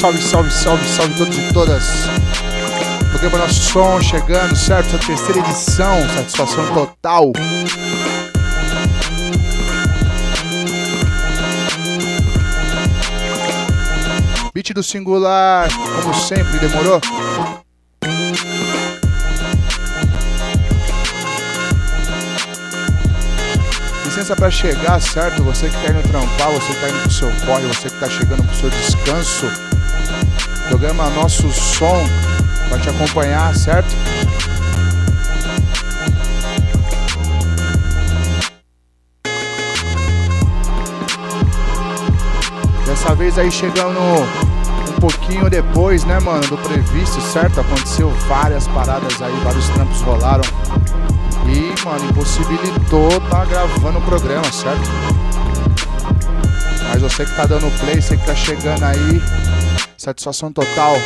salve, salve, salve, salve todos e todas. Programa Nosso Som chegando, certo? Terceira edição, satisfação total. Beat do singular, como sempre, demorou? licença para chegar, certo? Você que tá indo trampar, você que tá indo pro seu corre, você que tá chegando pro seu descanso. Programa Nosso Som vai te acompanhar, certo? Dessa vez aí chegando um pouquinho depois, né, mano, do previsto, certo? Aconteceu várias paradas aí, vários trampos rolaram. E, mano, impossibilitou tá gravando o programa, certo? Mas você que tá dando play, você que tá chegando aí, satisfação total.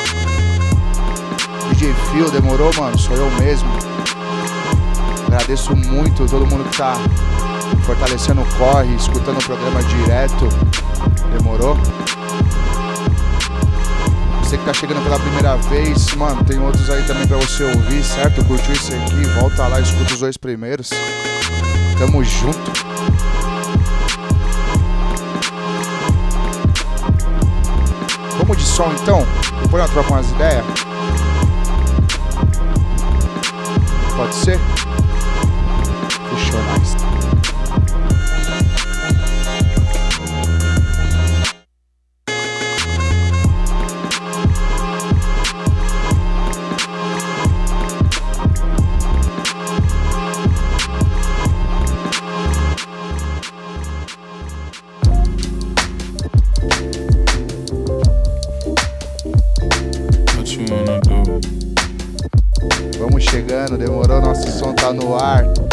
DJ Phil, demorou, mano? Sou eu mesmo. Agradeço muito todo mundo que tá fortalecendo o corre, escutando o programa direto. Demorou? Você que tá chegando pela primeira vez, mano, tem outros aí também pra você ouvir, certo? Curtiu isso aqui? Volta lá, escuta os dois primeiros. Tamo junto. Som então? Depois eu troco umas ideias. Pode ser? No ar.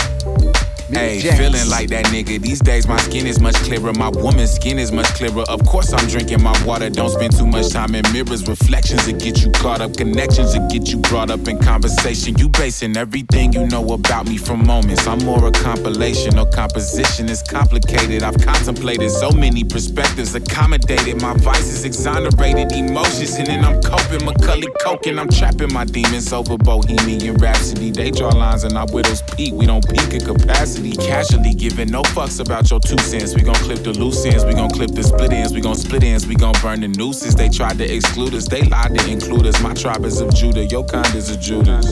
Hey, feeling like that nigga. These days, my skin is much clearer. My woman's skin is much clearer. Of course, I'm drinking my water. Don't spend too much time in mirrors. Reflections that get you caught up. Connections that get you brought up in conversation. You basing everything you know about me from moments. I'm more a compilation or composition. It's complicated. I've contemplated so many perspectives. Accommodated my vices, exonerated emotions. And then I'm coping. Macaulay Culkin. I'm trapping my demons over Bohemian Rhapsody. They draw lines and our widows peak. We don't peak at capacity casually, casually giving no fucks about your two cents. We gon' clip the loose ends, we gon' clip the split ends, we gon' split ends, we gon' burn the nooses. They tried to exclude us, they lied to include us. My tribe is of Judah, your kind is of Judas.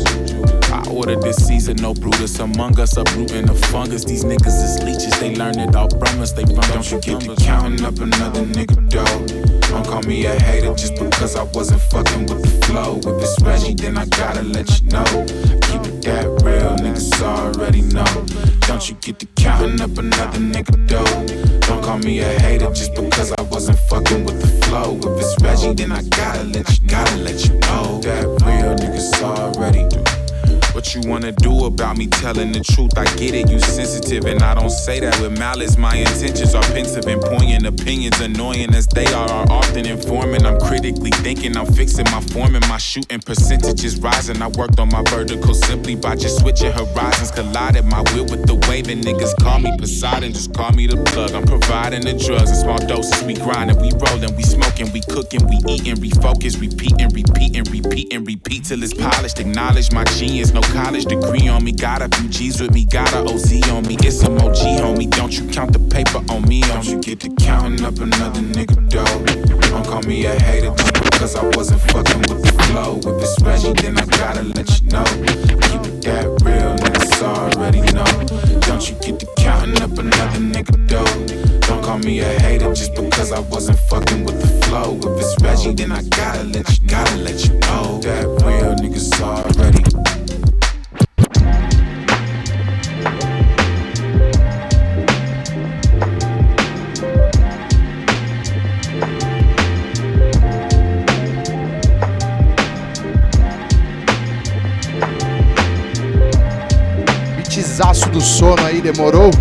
I ordered this season, no Brutus among us, uprooting the fungus. These niggas is leeches, they learn it all from us. They run Don't you get to counting up another nigga dough. Don't call me a hater just because I wasn't fucking with the flow. If it's Reggie, then I gotta let you know. Keep it that real, niggas already know. Don't you get to counting up another nigga dough. Don't call me a hater just because I wasn't fucking with the flow. If it's Reggie, then I gotta let you, gotta let you know. That real niggas already do. What you wanna do about me telling the truth? I get it, you sensitive, and I don't say that with malice. My intentions are pensive and poignant, opinions annoying as they are, are often informing. I'm critically thinking, I'm fixing my form and my shooting percentages rising. I worked on my vertical simply by just switching horizons. Collided my will with the way the niggas call me Poseidon, just call me the plug. I'm providing the drugs in small doses. We grinding, we rolling, we smoking, we cooking, we eating, refocus, repeating, repeating, repeat and repeat till it's polished. Acknowledge my genius, no college degree on me. Got a few G's with me, got a OZ on me. It's a OG, homie. Don't you count the paper on me. Don't you get to counting up another nigga dough. Don't call me a hater just because I wasn't fucking with the flow. If it's Reggie, then I gotta let you know. Keep it that real, niggas already know. Don't you get to counting up another nigga dough. Don't call me a hater just because I wasn't fucking with the flow. If it's Reggie, then I gotta let you, gotta let you know. That real niggas already do sono aí, demorou?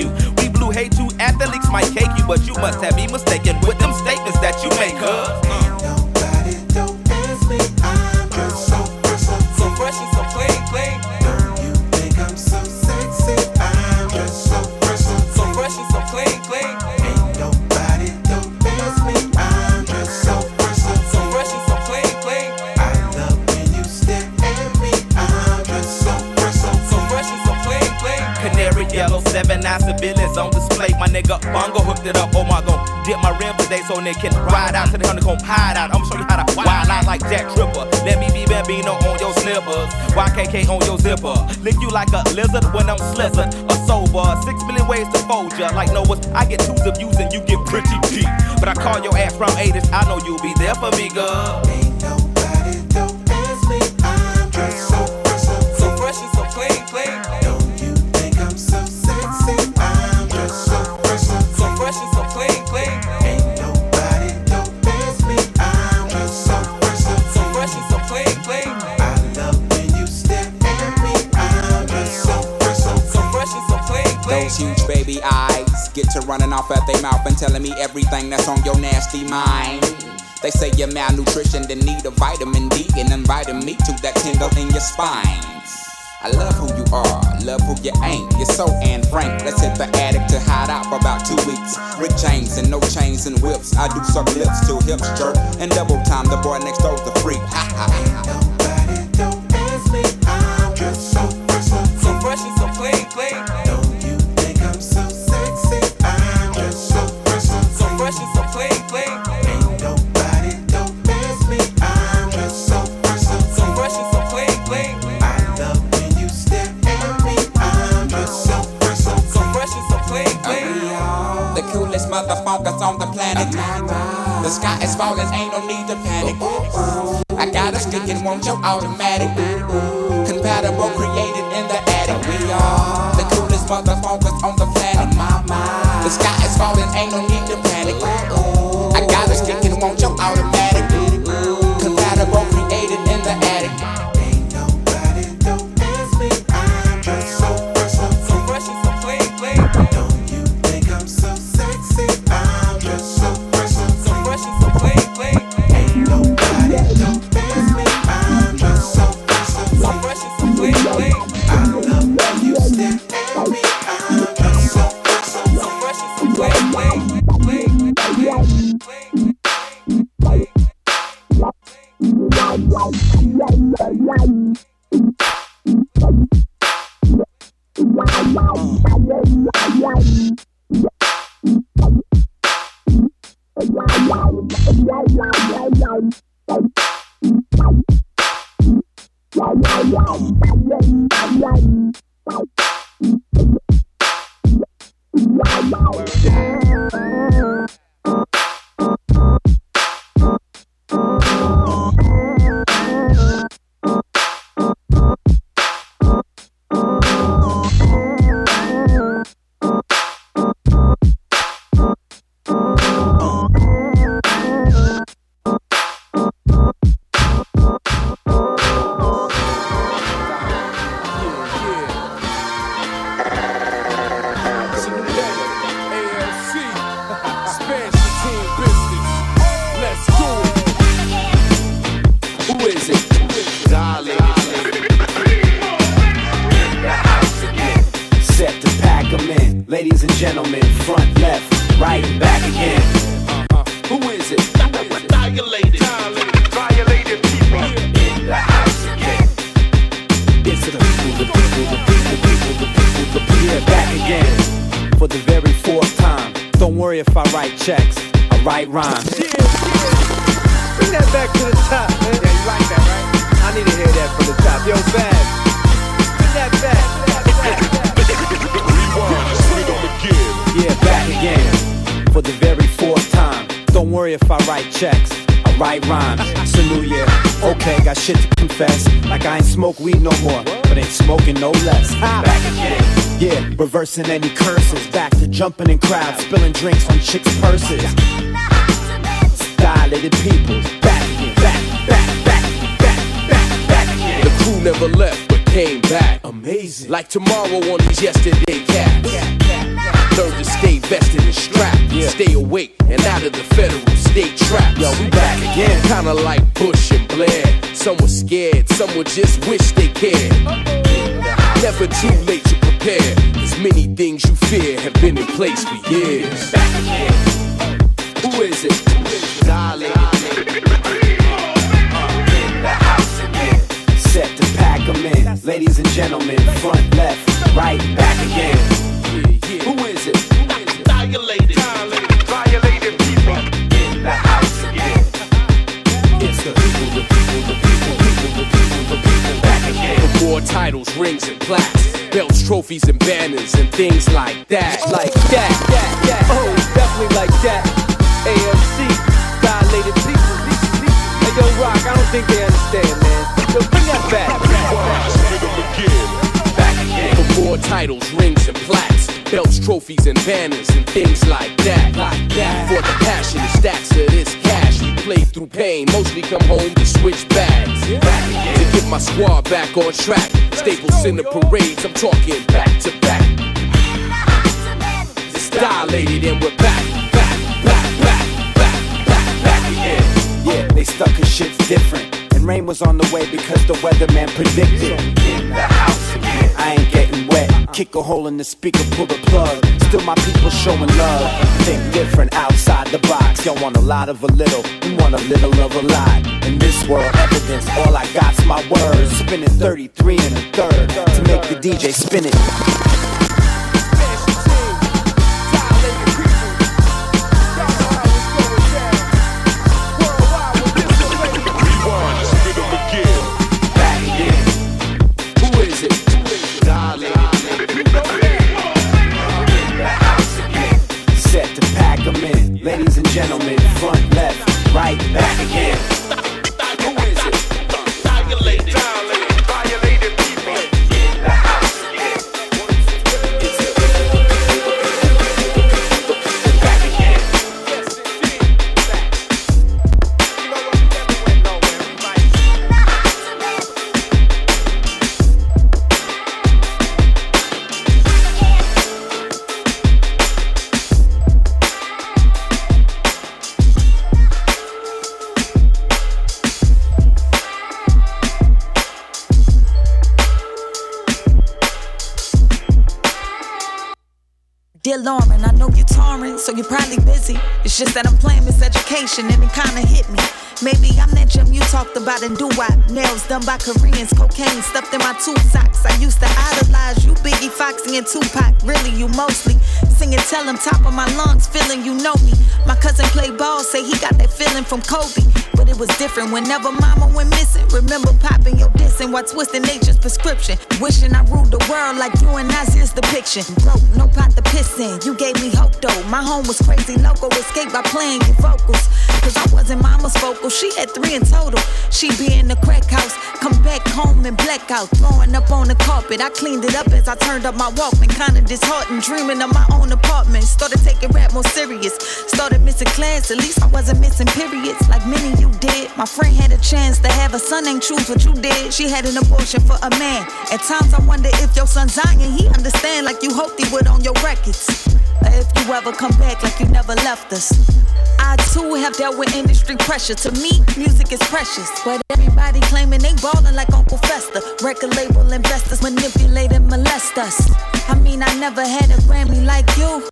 you. I get Say you're malnutrition, and need a vitamin D and inviting me to that tingle in your spine. I love who you are, love who you ain't. You're so and frank. Let's hit the attic to hide out for about two weeks. Rick James and no chains and whips. I do suck lips till hips jerk and double time. The boy next door's the freak. Ha ha. the sky is falling, ain't no need to panic. I got a stick and want your automatic. Reversing any curses. Back to jumping in crowds, spilling drinks on chicks' purses. Dilated Peoples, back again, back, back, back, back, back, back again. The crew never left, but came back. Amazing. Like tomorrow on these yesterday more titles, rings, and plaques. Belts, trophies, and banners, and things like that. Like that, that, that. Oh, definitely like that. AMC, Dilated Peoples. Hey, yo, Rock, I don't think they understand, man. Yo, bring that back. Back again. For more titles, rings, and plaques. Belts, trophies, and banners, and things like that. Like that. For the passion and stacks of this play through pain. Mostly come home to switch bags. Back. To get my squad back on track. Staples in the parades, I'm talking back to back. It's dilated and we're back, back, back, back, back, back, back again. Yeah, they stuck cause shit's different. And rain was on the way because the weatherman predicted. In the house again. I ain't getting wet. Kick a hole in the speaker, pull the plug. Still my people showing love. Think different outside the box. Don't want a lot of a little, we want a little of a lot. In this world, evidence, all I got's my words. Spinning 33 and a third to make the DJ spin it. Just that I'm playing miseducation and it kinda hit me. Maybe I'm that gem you talked about in doo-wop. Nails done by Koreans, cocaine stuffed in my two socks. I used to idolize you, Biggie, Foxy, and Tupac. Really, you mostly. Singing, tell 'em top of my lungs, feeling you know me. My cousin played ball, say he got that feeling from Kobe. But it was different whenever mama went missing. Remember popping your dissing while twisting nature's prescription. Wishing I ruled the world like you and Nasir's depiction. Broke, no pot to piss in. You gave me hope though. My home was crazy loco, escaped by playing your vocals. Cause I wasn't mama's vocal. She had three in total. She be in the crack house, come back home and blackout. Throwing up on the carpet. I cleaned it up as I turned up my Walkman. Kinda disheartened, dreaming of my own apartment. Started taking rap more serious. Started missing class, at least I wasn't missing periods like many you did. My friend had a chance to have a son, ain't choose what you did. She had an abortion for a man. At times I wonder if your son Zion, he understand like you hoped he would on your records. Or if you ever come back like you never left us. I too have dealt with industry pressure. To me, music is precious. But everybody claiming they ballin' like Uncle Fester. Record label investors manipulate and molest us. I mean, I never had a Grammy like you.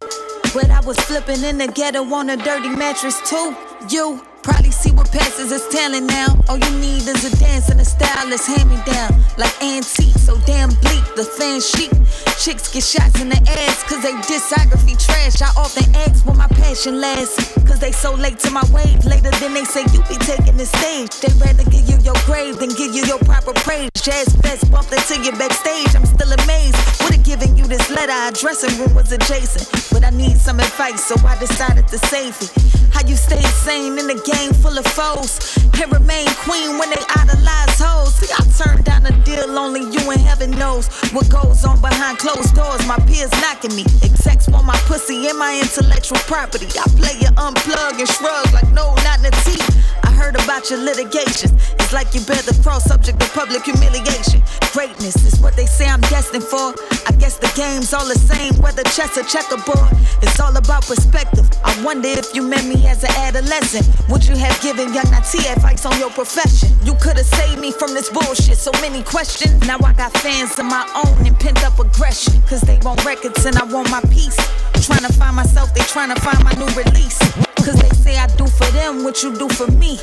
But I was flipping in the ghetto on a dirty mattress too. You probably see what passes as talent now. All you need is a dance and a style that's hand me down. Like antique, so damn bleak, the fan chic. Chicks get shots in the ass cause they discography trash. I often ask when my passion lasts. Cause they so late to my wave. Later than they say you be taking the stage. They rather give you your grave than give you your proper praise. Jazz fest bumped into you backstage. I'm still amazed. Would've given you this letter. Our dressing room was adjacent. But I need some advice, so I decided to save it. How you stay sane in the game full of foes and remain queen when they idolize hoes. See, I turned down a deal, only you and heaven knows what goes on behind closed doors. My peers knocking me. Execs want my pussy and my intellectual property. I play you unplug and shrug like no, not in the teeth. I heard about your litigations. It's like you bear the cross, subject to public humiliation. Greatness is what they say I'm destined for. I guess the game's all the same, whether chess or checkerboard. It's all about perspective. I wonder if you met me as an adolescent. Would you have given young Na'Tee advice on your profession? You could have saved me from this bullshit. So many questions. Now I got fans of my own and pent up aggression. Cause they want records and I want my peace. Trying to find myself, they trying to find my new release. Cause they say I do for them what you do for me.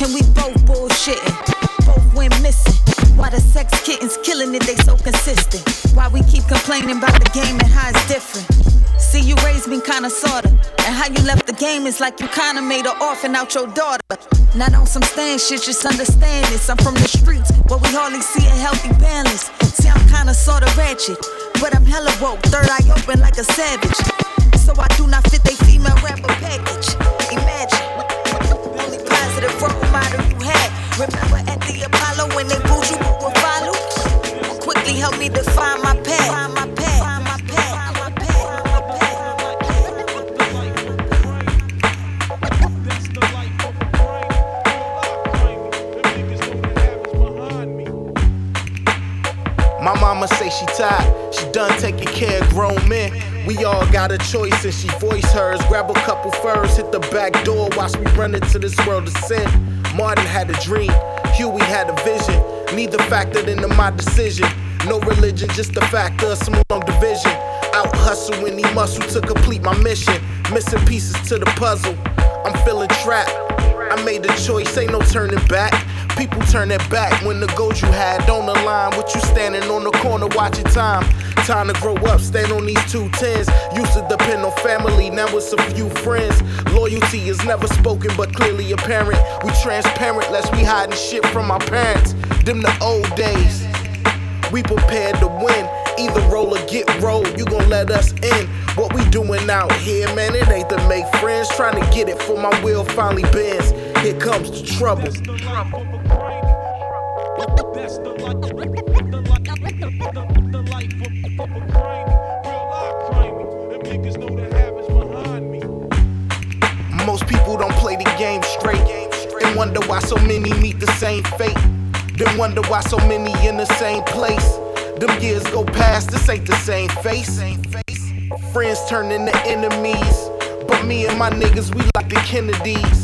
And we both bullshitting, both went missing. Why the sex kittens killing it, they so consistent. Why we keep complaining about the game and how it's different. See, you raised me kinda sorta. And how you left the game is like you kinda made an orphan out your daughter. Not on some stand shit, just understand this. I'm from the streets, where we hardly see a healthy balance. See, I'm kinda sorta ratchet, but I'm hella woke. Third eye open like a savage. So I do not fit they female rapper package. Imagine, the only positive role model you had. Remember you, will follow? Quickly help me define my path. My mama say she tired, she done taking care of grown men. We all got a choice and she voiced hers. Grab a couple furs, hit the back door, watch me run into this world of sin. Martin had a dream, Huey had a vision. Neither factored into my decision. No religion, just the factor of some long division. Out hustling, he muscle to complete my mission. Missing pieces to the puzzle. I'm feeling trapped. I made a choice, ain't no turning back. People turn their back when the goals you had don't align with you standing on the corner watching time. Time to grow up, stand on these two tens. Used to depend on family, now it's a few friends. Loyalty is never spoken but clearly apparent. We transparent, lest we hiding shit from our parents. Them the old days. We prepared to win. Either roll or get rolled, you gon' let us in. What we doing out here, man, it ain't to make friends. Trying to get it for my will finally bends. Here comes the trouble. Most people don't play the game straight and wonder why so many meet the same fate. Then wonder why so many in the same place. Them years go past, this ain't the same face. Friends turn into enemies, but me and my niggas, we like the Kennedys.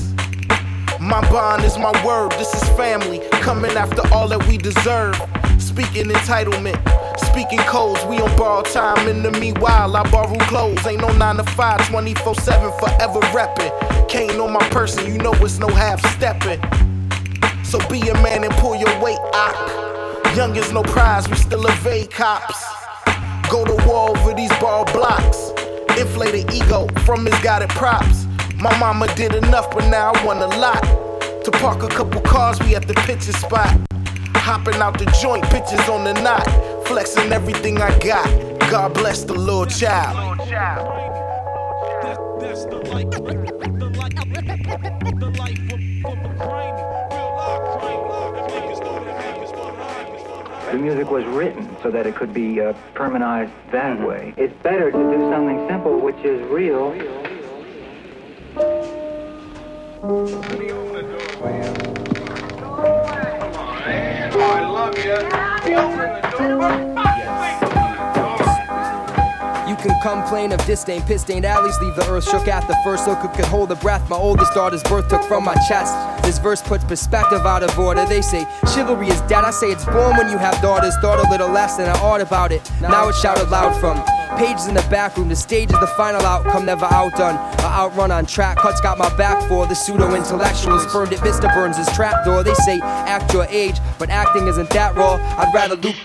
My bond is my word, this is family. Coming after all that we deserve. Speaking entitlement, speaking codes, we on borrowed time. In the meanwhile, I borrow clothes. Ain't no 9 to 5, 24 7, forever reppin'. Cane on my person, you know it's no half stepping. So be a man and pull your weight out. Young is no prize, we still evade cops. Go to war over these ball blocks. Inflated ego from misguided props. My mama did enough, but now I want a lot. To park a couple cars, we at the pitching spot. Hopping out the joint, bitches on the knot. Flexing everything I got. God bless the little child. The music was written so that it could be uh, permanized that way. It's better to do something simple, which is real. You can complain of disdain, piss stained alleys, leave the earth shook at the first look. Could hold the breath my oldest daughter's birth took from my chest. This verse puts perspective out of order. They say chivalry is dead. I say it's born when you have daughters. Thought a little less than I ought about it. Now it's shouted loud from pages in the back room. The stage is the final outcome, never outdone. I outrun on track. Cuts got my back for the pseudo intellectuals. Burned at Vista Burns' trapdoor. They say act your age, but acting isn't that raw. I'd rather loop.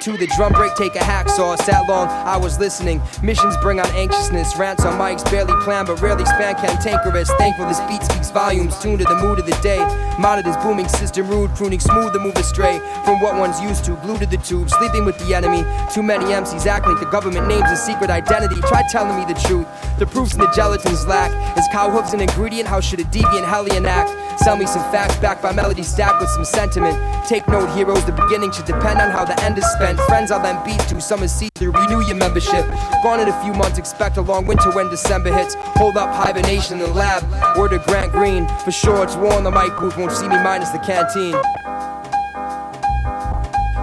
To the drum break, take a hacksaw. Sat long, I was listening. Missions bring on anxiousness. Rants on mics, barely planned, but rarely span cantankerous. Thankful this beat speaks volumes. Tuned to the mood of the day. Monitors booming, system rude, pruning smooth to move astray from what one's used to. Glued to the tube, sleeping with the enemy. Too many MCs act like the government names a secret identity. Try telling me the truth. The proofs in the gelatin's lack. Is cow hooves an ingredient? How should a deviant hellion act? Sell me some facts backed by melody stacked with some sentiment. Take note, heroes, the beginning should depend on how the end is spent. Friends I'll then beat to, is see through, renew your membership. Gone in a few months, expect a long winter when December hits. Hold up hibernation in the lab. Word to Grant Green, for sure it's war on the mic booth, won't see me minus the canteen.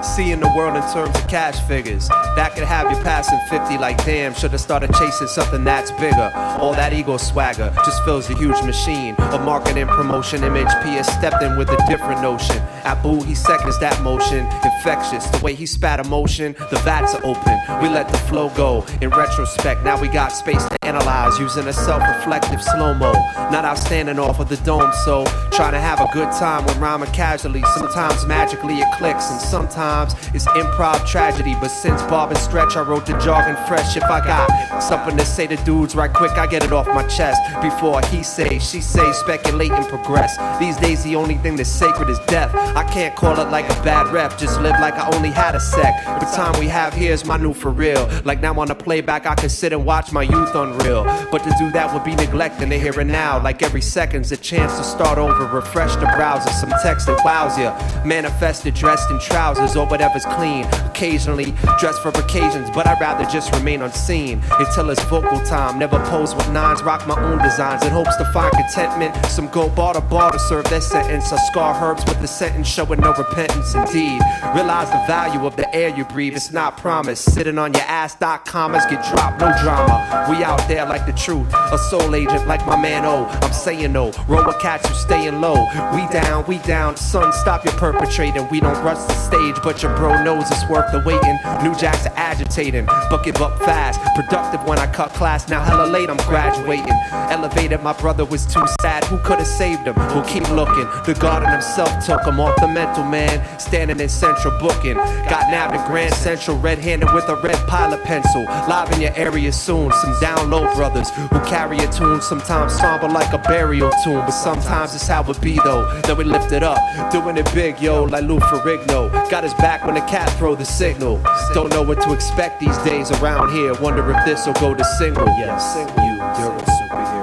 Seeing the world in terms of cash figures. That could have you passing 50 like damn. Should've started chasing something that's bigger. All that ego swagger just fills a huge machine. A marketing promotion image. P.S. stepped in with a different notion. Abu, he seconds that motion. Infectious. The way he spat emotion, the vats are open. We let the flow go. In retrospect, now we got space to analyze using a self reflective slow mo. Not outstanding off of the dome, so trying to have a good time when rhyming casually. Sometimes magically it clicks, and sometimes it's improv tragedy. But since Bob and Stretch, I wrote the jargon fresh. If I got something to say to dudes right quick, I get it off my chest. Before he say, she say, speculate and progress. These days, the only thing that's sacred is death. I can't call it like a bad rep, just live like I only had a sec. The time we have here is my new for real. Like now on the playback, I can sit and watch my youth unreal. But to do that would be neglecting the here and now. Like every second's a chance to start over, refresh the browser, some text that wows ya. Manifested dressed in trousers or whatever's clean. Occasionally dressed for occasions, but I'd rather just remain unseen until it's vocal time. Never pose with nines, rock my own designs in hopes to find contentment. Some go bar to bar to serve their sentence. I scar herbs with the sentence showing no repentance. Indeed, realize the value of the air you breathe. It's not promised. Sitting on your ass, dot commas get dropped, no drama. We out there like the truth, a soul agent like my man O. I'm saying no, roll with cats you staying low. We down, we down, son, stop your perpetrating. We don't rush the stage, but your bro knows it's worth the waiting. New jacks are agitating, but give up fast. Productive when I cut class, now hella late, I'm graduating. Elevated, my brother was too sad. Who could have saved him? We'll keep looking. The garden himself took him off the mental man. Standing in central booking. Got nabbed in Grand Central, red handed with a red pilot pencil. Live in your area soon. Some down low brothers who carry a tune, sometimes somber like a burial tune. But sometimes it's how it be though. Then we lift it up, doing it big, yo, like Lou Ferrigno. Got his back when the cat throw the signal. Don't know what to expect these days around here. Wonder if this will go to single. Yes, you, you're a superhero.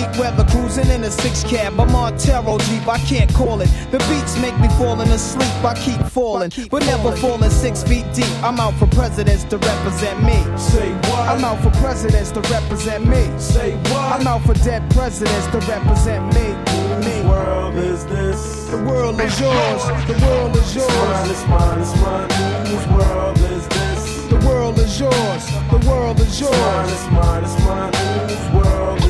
Weather cruising in a six cab. I'm on Taro Jeep, I can't call it. The beats make me falling asleep. I keep falling, but never falling six feet deep. I'm out for presidents to represent me. Say what? I'm out for presidents to represent me. Say what? I'm out for dead presidents to represent me. Me. world is this? The world is yours. The world is yours. It's mine, it's mine, it's mine, world is this? The world is yours. The world is It's mine, yours. it's mine, it's mine, world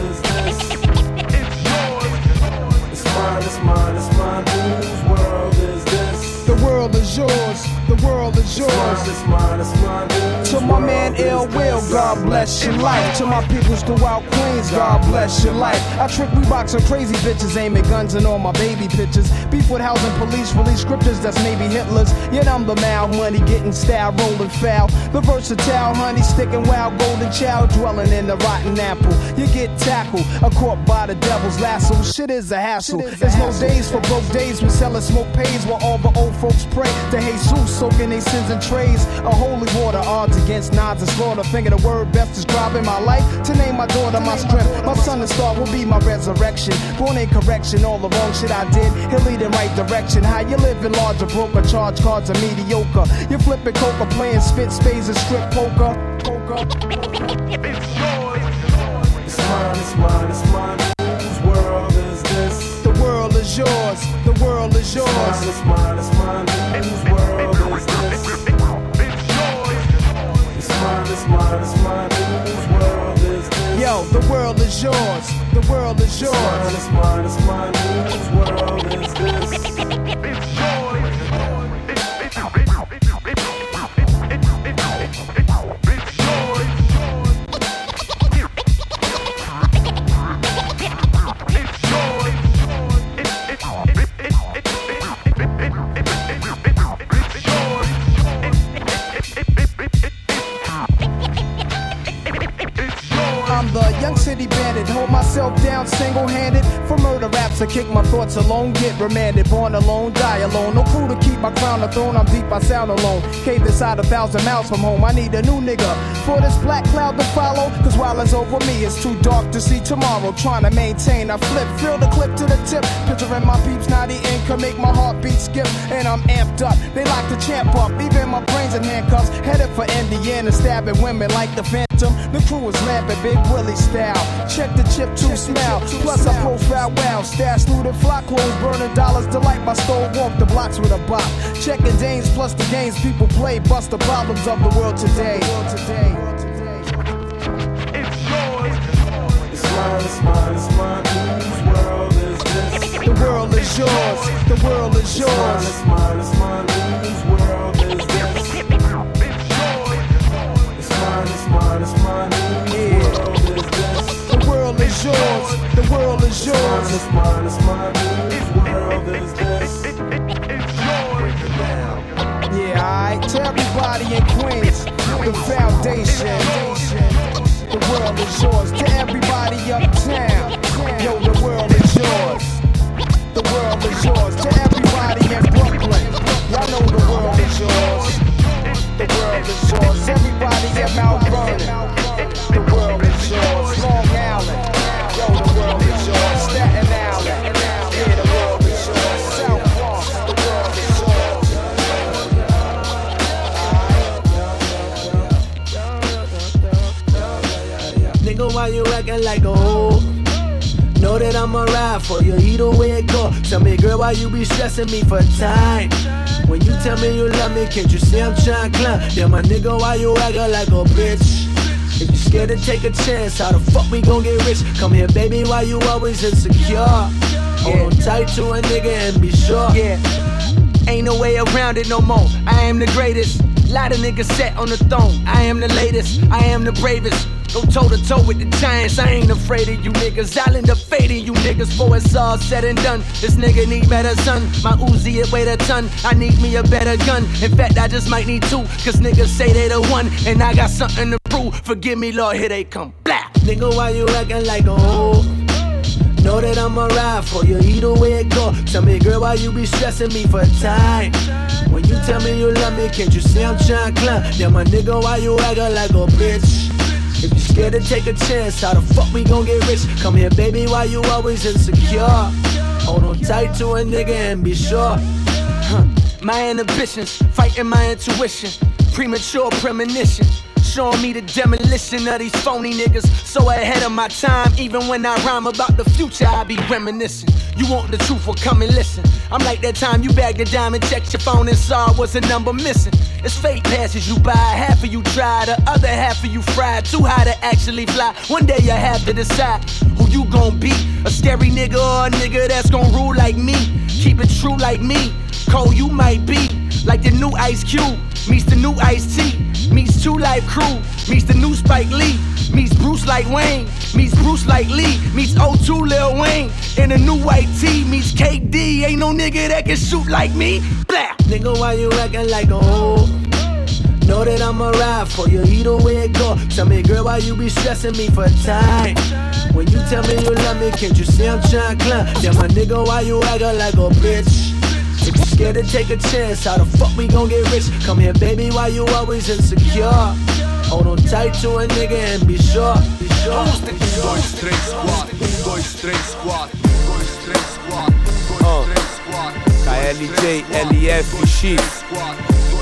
mine, it's mine, it's mine, whose world is this? The world is yours. World is yours. it's mine, it's mine, whose To my man Ill Will. God bless your life. To my peoples throughout Queens, God bless your life. I trick on crazy bitches, aiming guns and all my baby pictures. Beef with housing police, release scriptures that's maybe Hitler's. Yet I'm the mal money, getting style, rolling foul. The versatile honey, sticking wild, golden child, dwelling in the rotten apple. You get tackled, a caught by the devil's lasso. Shit is a hassle. There's no days for broke days. We sellin' smoke pays while all the old folks pray to Jesus. So soaking they sins and trays of holy water. Odds against nods and slaughter. Finger the word best describing my life. To name my daughter my strength. My son and star will be my resurrection. Born in correction, all the wrong shit I did. He'll lead in right direction. How you living larger, broker, charge cards are mediocre. You're flipping coca, playing spit spades and strip poker. Poker. It's yours. It's mine, it's mine, it's mine. Is yours. The world is yours. It's mine, it's mine, it's mine. Whose world is this? It's mine, it's mine, it's mine. Whose world is this? Yo, the world is yours. The world is yours. It's mine, it's mine, it's mine. Whose world is this? It's yours. Down single handed. For murder raps, I kick my thoughts alone. Get remanded. Born alone, die alone. No crew to keep my crown a throne. I'm deep, I sound alone. Cave inside a thousand miles from home. I need a new nigga for this black cloud to follow. Cause while it's over me, it's too dark to see tomorrow. Trying to maintain, I flip. Fill the clip to the tip. Picturing my peeps, not eating. Can make my heartbeat skip. And I'm amped up. They like to champ up. Even my brains in handcuffs. Headed for Indiana. Stabbing women like the phantom. The crew is lamping Big Willie style. Check the chip to smell. Plus I profile wow. Stash through the flock clothes. Burning dollars. Delight my stove. Walk the blocks with a bop. Checking Danes plus the games people play. Bust the problems of the world today. It's mine, it's mine, it's mine. Whose world is this? The world is yours. The world is It's mine, yours. it's mine, it's mine. Whose world is this? It's mine, it's mine. Whose world is this? The world is yours. The world is yours. It's mine, it's mine. Whose world is this? Yeah, alright. To everybody in Queens, the foundation. The world is yours. To everybody uptown, yo, the world is yours. The world is yours. To everybody in Brooklyn, y'all know the world is yours. The world is yours. Everybody in Mount Vernon, the world is yours. Long Island, yo, the world is yours. Staten Island, the world is yours. South Bronx, the world is yours. Nigga, why you acting like a hoe? Know that I'ma ride for you either way it go. Tell me, girl, why you be stressing me for time? When you tell me you love me, can't you see I'm trying to climb? Yeah, my nigga, why you acting like a bitch? If you scared to take a chance, how the fuck we gon' get rich? Come here, baby, why you always insecure? Hold on tight to a nigga and be sure. Yeah. Ain't no way around it no more. I am the greatest. Lot of niggas set on the throne. I am the latest. I am the bravest. Go toe to toe with the giants. I ain't afraid of you niggas. I'll end up fading you niggas before it's all said and done. This nigga need son. My Uzi it weigh a ton. I need me a better gun. In fact, I just might need two. Cause niggas say they the one. And I got something to prove. Forgive me, Lord, here they come. Blah. Nigga, why you acting like a hoe? Know that I'ma ride for you either way it go. Tell me, girl, why you be stressing me for time? When you tell me you love me, can't you see I'm trying to climb? Yeah, my nigga, why you acting like a bitch? If you scared to take a chance, how the fuck we gon' get rich? Come here, baby, why you always insecure? Hold on tight to a nigga and be sure. Huh. My inhibitions, fighting my intuition. Premature premonition. Showing me the demolition of these phony niggas. So ahead of my time, even when I rhyme about the future, I be reminiscing. You want the truth, well, come and listen. I'm like that time you bagged a diamond, checked your phone, and saw was a number missing. It's fate passes you by, half of you try, the other half of you fried. Too high to actually fly. One day you have to decide who you gon' be. A scary nigga or a nigga that's gon' rule like me. Keep it true like me. Cold you might be, like the new Ice Cube. Meets the new Ice T, meets 2 Live Crew, meets the new Spike Lee, meets Bruce like Wayne, meets Bruce like Lee, meets O2 Lil Wayne, in a new white tee, meets KD. Ain't no nigga that can shoot like me. Blah. Nigga, why you acting like a hoe? Know that I'ma ride for you either way it go. Tell me, girl, why you be stressing me for time? When you tell me you love me, can't you see I'm trying to climb? Yeah, my nigga, why you acting like a bitch? Scared to take a chance, how the fuck we gon' get rich? Come here, baby, why you always insecure? Hold on tight to a nigga and be sure, be sure. Um, dois, três, quatro. Um, dois, três, quatro. Um, dois, três, quatro. Um, dois, três, quatro. KLJ, LFX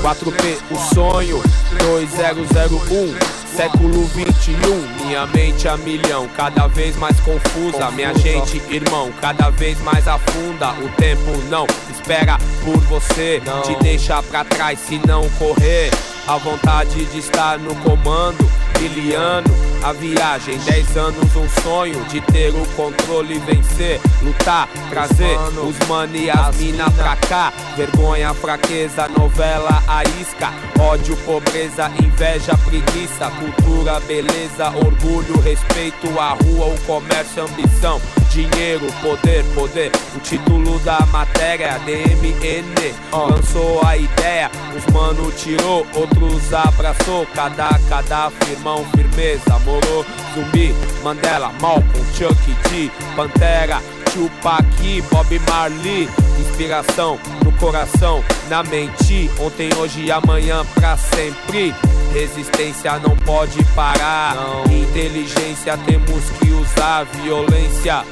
4P, o sonho 2001 Século 21, minha mente a milhão, cada vez mais confusa. Minha gente, irmão, cada vez mais afunda. O tempo não espera por você, te deixa pra trás se não correr. A vontade de estar no comando, brilhando. A viagem, 10 anos, um sonho de ter o controle e vencer. Lutar, trazer os mani e as mina pra cá. Vergonha, fraqueza, novela, a isca. Ódio, pobreza, inveja, preguiça. Cultura, beleza, orgulho, respeito. A rua, o comércio, ambição. Dinheiro, poder, poder. O título da matéria, DMN. Lançou a ideia, os mano tirou, outros abraçou. Cada, cada firmão, firmeza. Moro, zumbi, Mandela, Malcolm, Chuck D, Pantera. Tupac, Bob Marley. Inspiração no coração, na mente. Ontem, hoje e amanhã pra sempre. Resistência não pode parar. Inteligência temos que usar Violência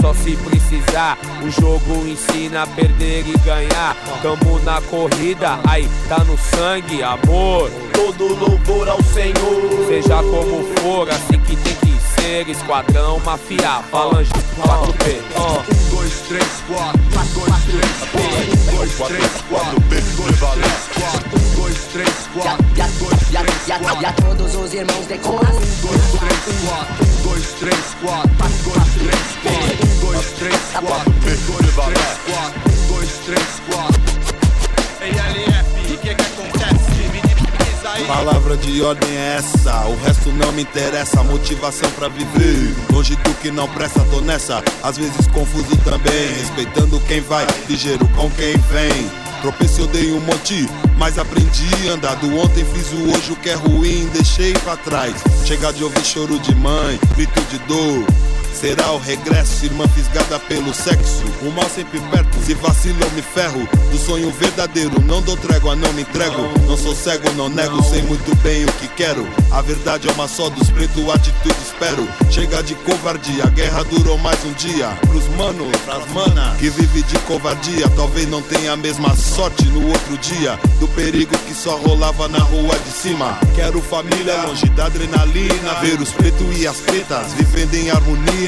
só se precisar. O jogo ensina a perder e ganhar. Tamo na corrida, aí tá no sangue, amor. Todo louvor ao Senhor. Seja como for, assim que tem que ser. Esquadrão, mafia, falange, 4P. 1, 2, 3, 4. 1, 2, 3, 4. 1, 2, 3, 4. 1, 2, 3, 4. E a todos os irmãos decolam. 1, 2, 3, 4. 1, 2, 3, 4. 1, 2, 3, 4 dois, três, quatro. Um, dois, três, quatro. Um, dois, três, quatro. Ei, LF, o que que acontece? Me diz aí. Palavra de ordem é essa, o resto não me interessa. Motivação pra viver, longe do que não presta, tô nessa. Às vezes confuso também, respeitando quem vai, ligeiro com quem vem. Tropecei, eu dei um monte, mas aprendi. Andado ontem, fiz o hoje, o que é ruim, deixei pra trás. Chega de ouvir choro de mãe, grito de dor. Será o regresso, irmã fisgada pelo sexo. O mal sempre perto, se vacilo eu me ferro. Do sonho verdadeiro, não dou trégua, não me entrego. Não sou cego, não nego, sei muito bem o que quero. A verdade é uma só dos pretos, atitude espero. Chega de covardia, a guerra durou mais um dia. Pros manos, pras manas, que vive de covardia. Talvez não tenha a mesma sorte no outro dia. Do perigo que só rolava na rua de cima. Quero família longe da adrenalina. Ver os pretos e as pretas vivendo em harmonia.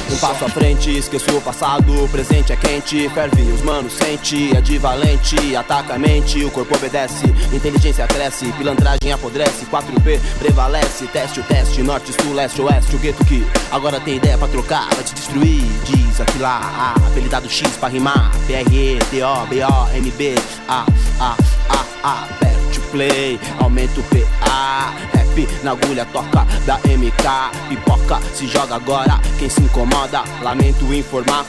passo à frente, esqueço o passado, o presente é quente, ferve, os manos sente, é de valente, ataca a mente, o corpo obedece, inteligência cresce, pilantragem apodrece, 4P prevalece, teste o teste, norte, sul, leste, oeste, o gueto que agora tem ideia pra trocar, vai te destruir, diz aqui lá, A, apelidado X pra rimar, PRE, DO, BO, MB, A, A, A, A, play, aumenta o PA, rap na agulha toca da MK, pipoca se joga agora, quem se incomoda, lamento informar,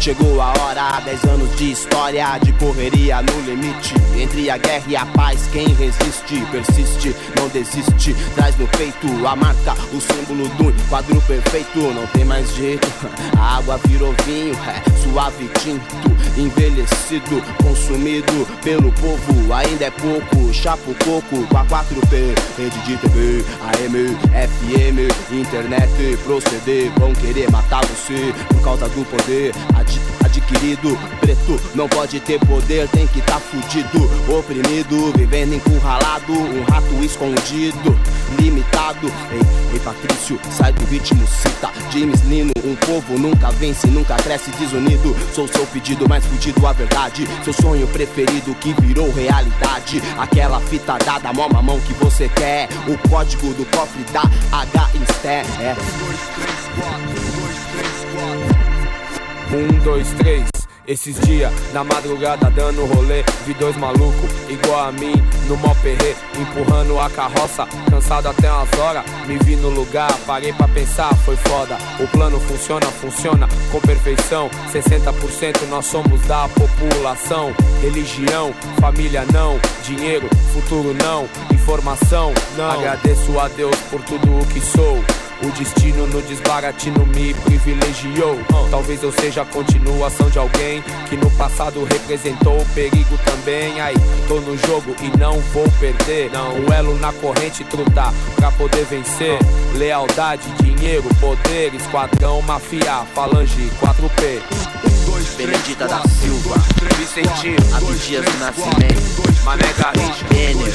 chegou a hora, 10 anos de história, de correria no limite, entre a guerra e a paz, quem resiste, persiste, não desiste, traz no peito a marca, o símbolo do quadro perfeito, não tem mais jeito, a água virou vinho, é suave tinto, envelhecido, consumido pelo povo, ainda é pouco, chapa o coco com a 4P, rede de TV, AM, FM, internet, proceder, vão querer matar você por causa do poder ad- adquirido. Preto não pode ter poder, tem que tá fudido, oprimido, vivendo encurralado, um rato escondido, limitado. Ei, ei Patrício, sai do ritmo, cita James Lino, um povo nunca vence, nunca cresce desunido. Sou seu pedido mais fudido, a verdade, seu sonho preferido que virou realidade. Aquela fita dada, mó mamão que você quer, o código do cofre da H Inster. É. Um, dois, três. Esses dias, na madrugada dando rolê, vi dois malucos igual a mim, no mó perrê, empurrando a carroça, cansado até umas horas. Me vi no lugar, parei pra pensar, foi foda. O plano funciona, funciona com perfeição. 60% nós somos da população. Religião, família não, dinheiro, futuro não, informação não. Agradeço a Deus por tudo o que sou. O destino no desbaratino me privilegiou. Talvez eu seja a continuação de alguém que no passado representou o perigo também. Aí, tô no jogo e não vou perder. Não, um elo na corrente trutar pra poder vencer. Lealdade, dinheiro, poder, esquadrão, mafia, falange, 4P. Benedita da Silva, Vicentino, Abdias do Nascimento, Mané Garrincha, Benner,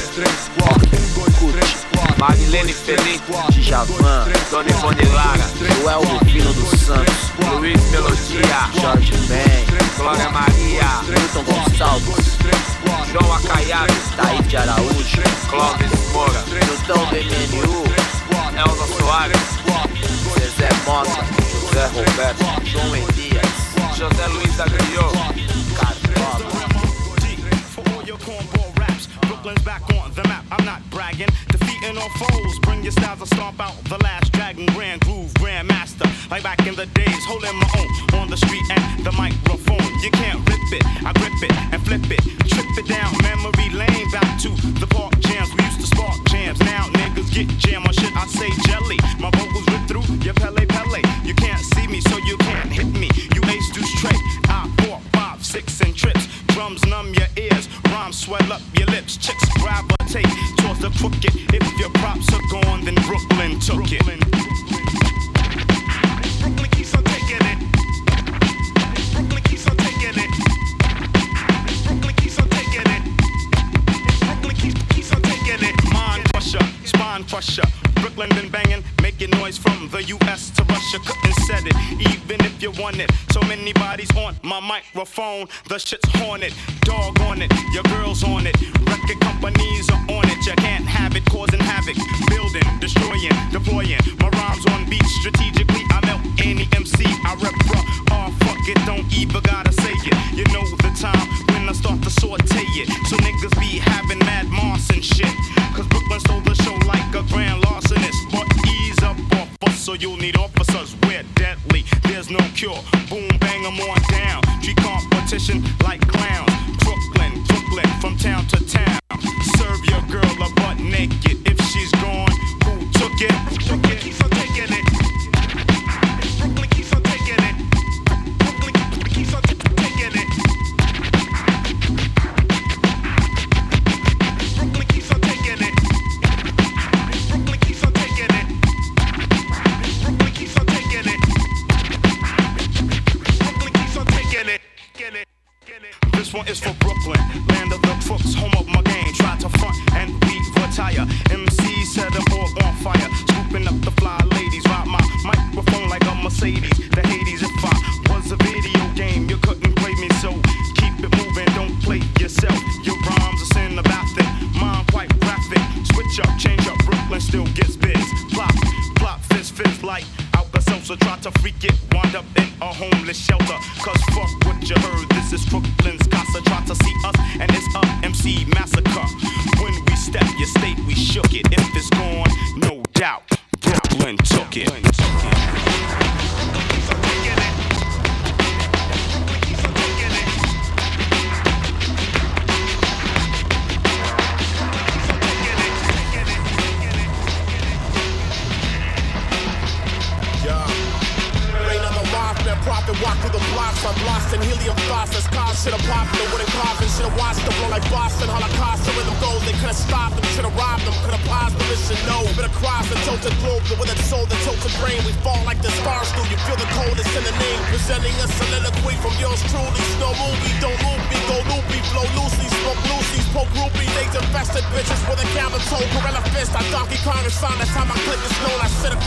Rock, Cut, Marilene Felipe, Djavan, Dona Ivone Lara, Joel Rufino dos Santos, Luiz Melodia, Jorge Ben, Glória Maria, Milton Gonçalves, João Acaiado, Taíde Araújo, Clóvis Moura, Milton do MNU, Elza Soares, Zezé Mota, José Roberto, João Elias, José Luiz Agriot, Cartola. Back on the map. I'm not bragging, defeating all foes. Bring your styles and stomp out the last dragon, grand groove, grandmaster. Like back in the days, holding my own on the street and the microphone. You can't rip it, I grip it and flip it, trip it down memory lane. Back to the park jams, we used to spark jams. Now niggas get jam on shit. I say jelly, my vocals rip through your pele pele. You can't see me, so you can't hit me. You ace deuce straight. I four, five, six and trips. Drums numb your ears, rhymes swell up your lips. Chicks gravitate towards the crooked. If your props are gone, then Brooklyn took it. Crusher, spine crusher. Brooklyn been banging, making noise from the US to Russia. Couldn't set it, even if you want it. So many bodies on my microphone. The shit's haunted, dog on it, your girl's on it. Record companies are on it. You can't have it, causing havoc. Building, destroying, deploying. My rhymes on beat strategically. I melt any MC. I rep bruh. Oh, fuck it, don't even gotta say there's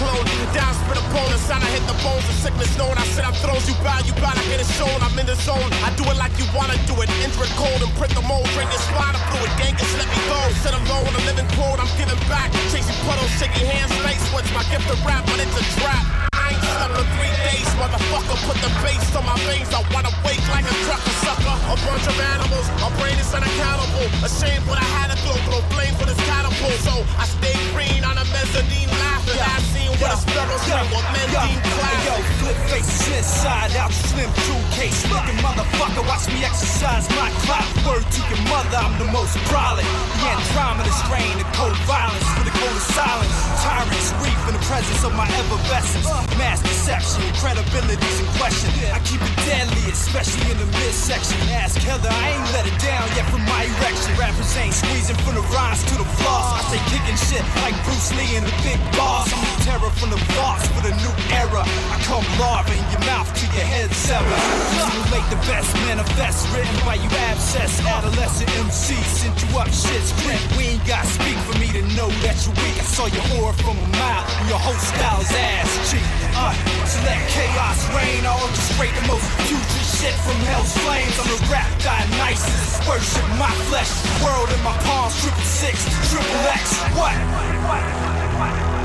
clone. Down, spit opponents. Sign, I hit the bones of sickness known. I sit, I'm throws you bow. You bow, I get it shown. I'm in the zone. I do it like you wanna do it. It cold and print the mold. Drink your spine fluid. Gangus, let me go. Sit alone. A living quote. I'm giving back. Chasing puddles, shaking hands, face. What's my gift of rap? But it's a trap. I ain't Slept for three days, motherfucker. Put the bass on my veins. I wanna wake like a trucker sucker. A bunch of animals. My brain is unaccountable. Ashamed what I had to throw, throw flame for this catapult. So I stay green on a mezzanine laughing. Last seen with a sparrow string with Mendine Yo, classic. flip faces inside out, slim true case. Looking motherfucker, watch me exercise my clout. Word to your mother, I'm the most brolic. The Andromeda strain, the cold violence, for the cold of silence. Tyrants reap in the presence of my effervescence. Mass deception, credibility's in question. I keep it deadly, especially in the midsection. Ask Heather, I ain't let it down yet from my erection. Rappers ain't squeezing from the rhymes to the floss. I say kicking shit like Bruce Lee and the big boss. I'm the from the boss for the new era. I come larva in your mouth to your head severed. Simulate the best manifest written by you abscess. Adolescent MC sent you up shit's creek. We ain't got speak for me to know that you're weak. I saw your aura from a mile and your whole style's ass cheek. Uh, so let chaos reign. I orchestrate the most future shit from hell's flames. I'm the rap Dionysus. Worship my flesh. World in my palms. Triple six, triple X. What? O bagulho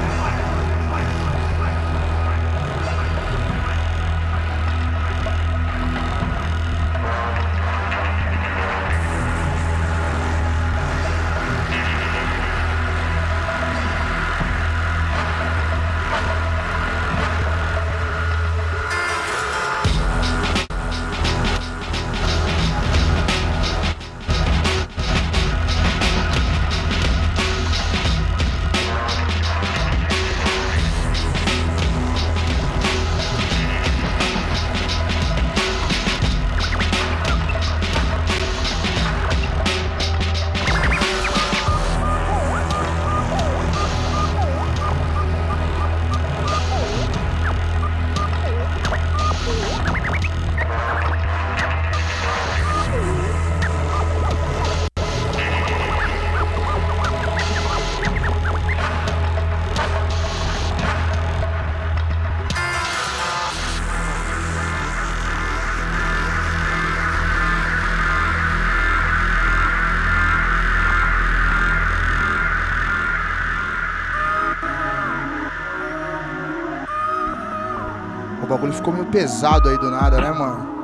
ficou meio pesado aí do nada, né, mano?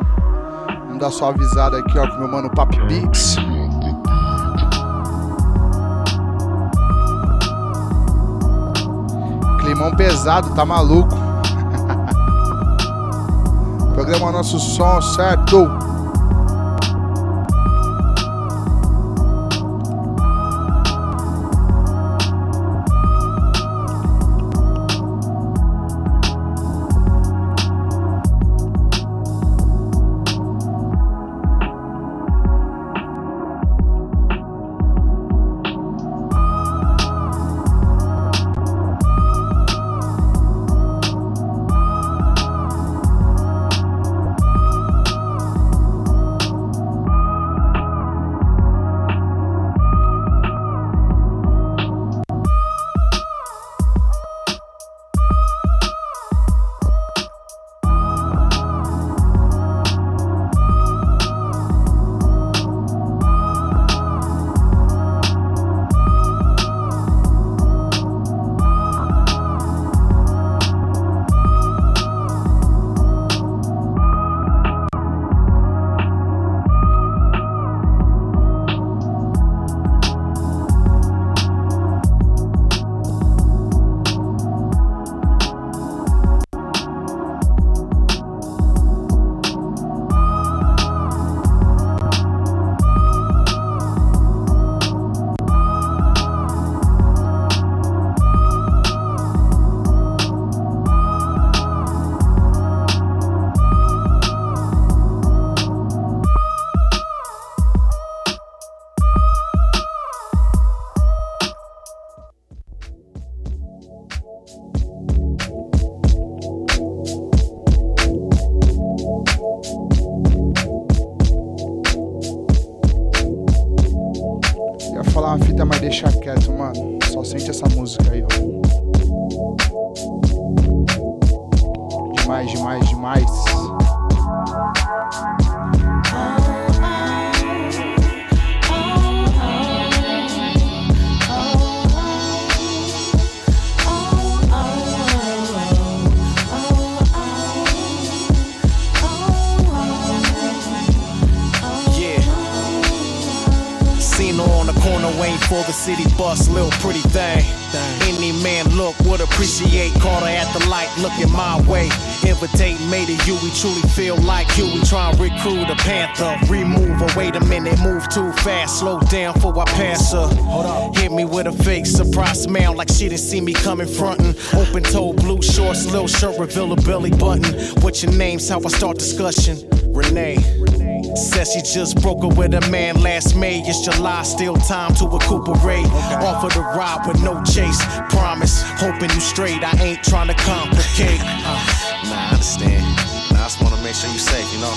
Vamos dar só avisada aqui, ó, com meu mano Papi Beats. Climão pesado, tá maluco. Programa nosso som, certo? Fast. Slow down for I pass her. Hold up. Hit me with a fake surprise smile like she didn't see me coming frontin'. Open toe, blue shorts, little shirt, reveal a belly button. What's your name's how I start discussion? Renee. Says she just broke up with a man last May. It's July, still time to recuperate. Offer the ride with no chase. Promise, hoping you straight. I ain't trying to complicate. Nah, I understand. Nah, I just wanna make sure you safe, you know?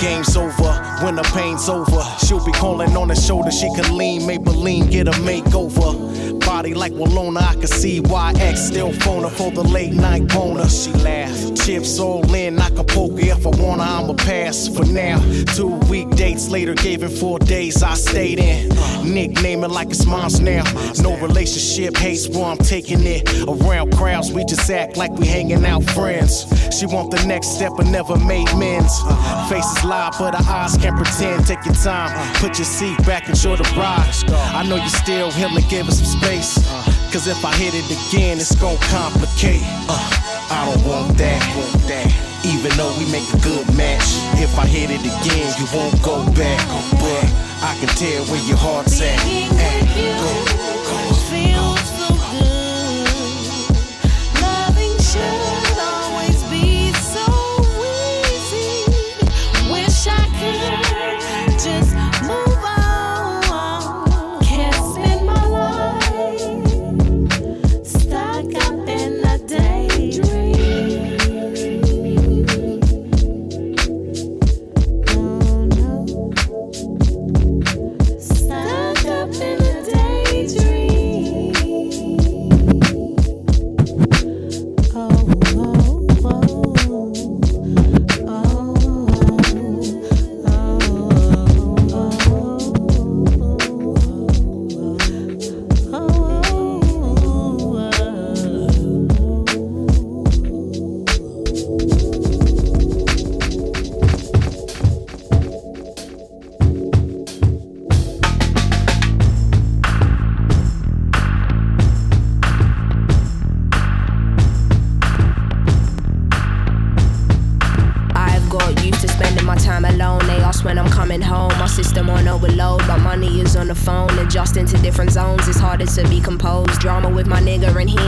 Game's over. When the pain's over, she'll be calling on the shoulder. She can lean, Maybelline, get a makeover. Body like Walona, I can see why X still phone her for the late night boner. She laughed, chips all in, Acapulco. If I wanna, I'ma pass for now. Two week dates later, gave it four days. I stayed in, nickname it like it's mom's now. No relationship, hates where I'm taking it. Around crowds, we just act like we hanging out friends. She want the next step, but never made men's. Faces lie, but her eyes can't pretend. Take your time, put your seat back, enjoy the ride. I know you're still healing, give us some space. Cause if I hit it again, it's gon' complicate. Uh, I don't want that, want that. Even though we make a good match, if I hit it again, you won't go back. But I can tell where your heart's at. at. Go, Feels so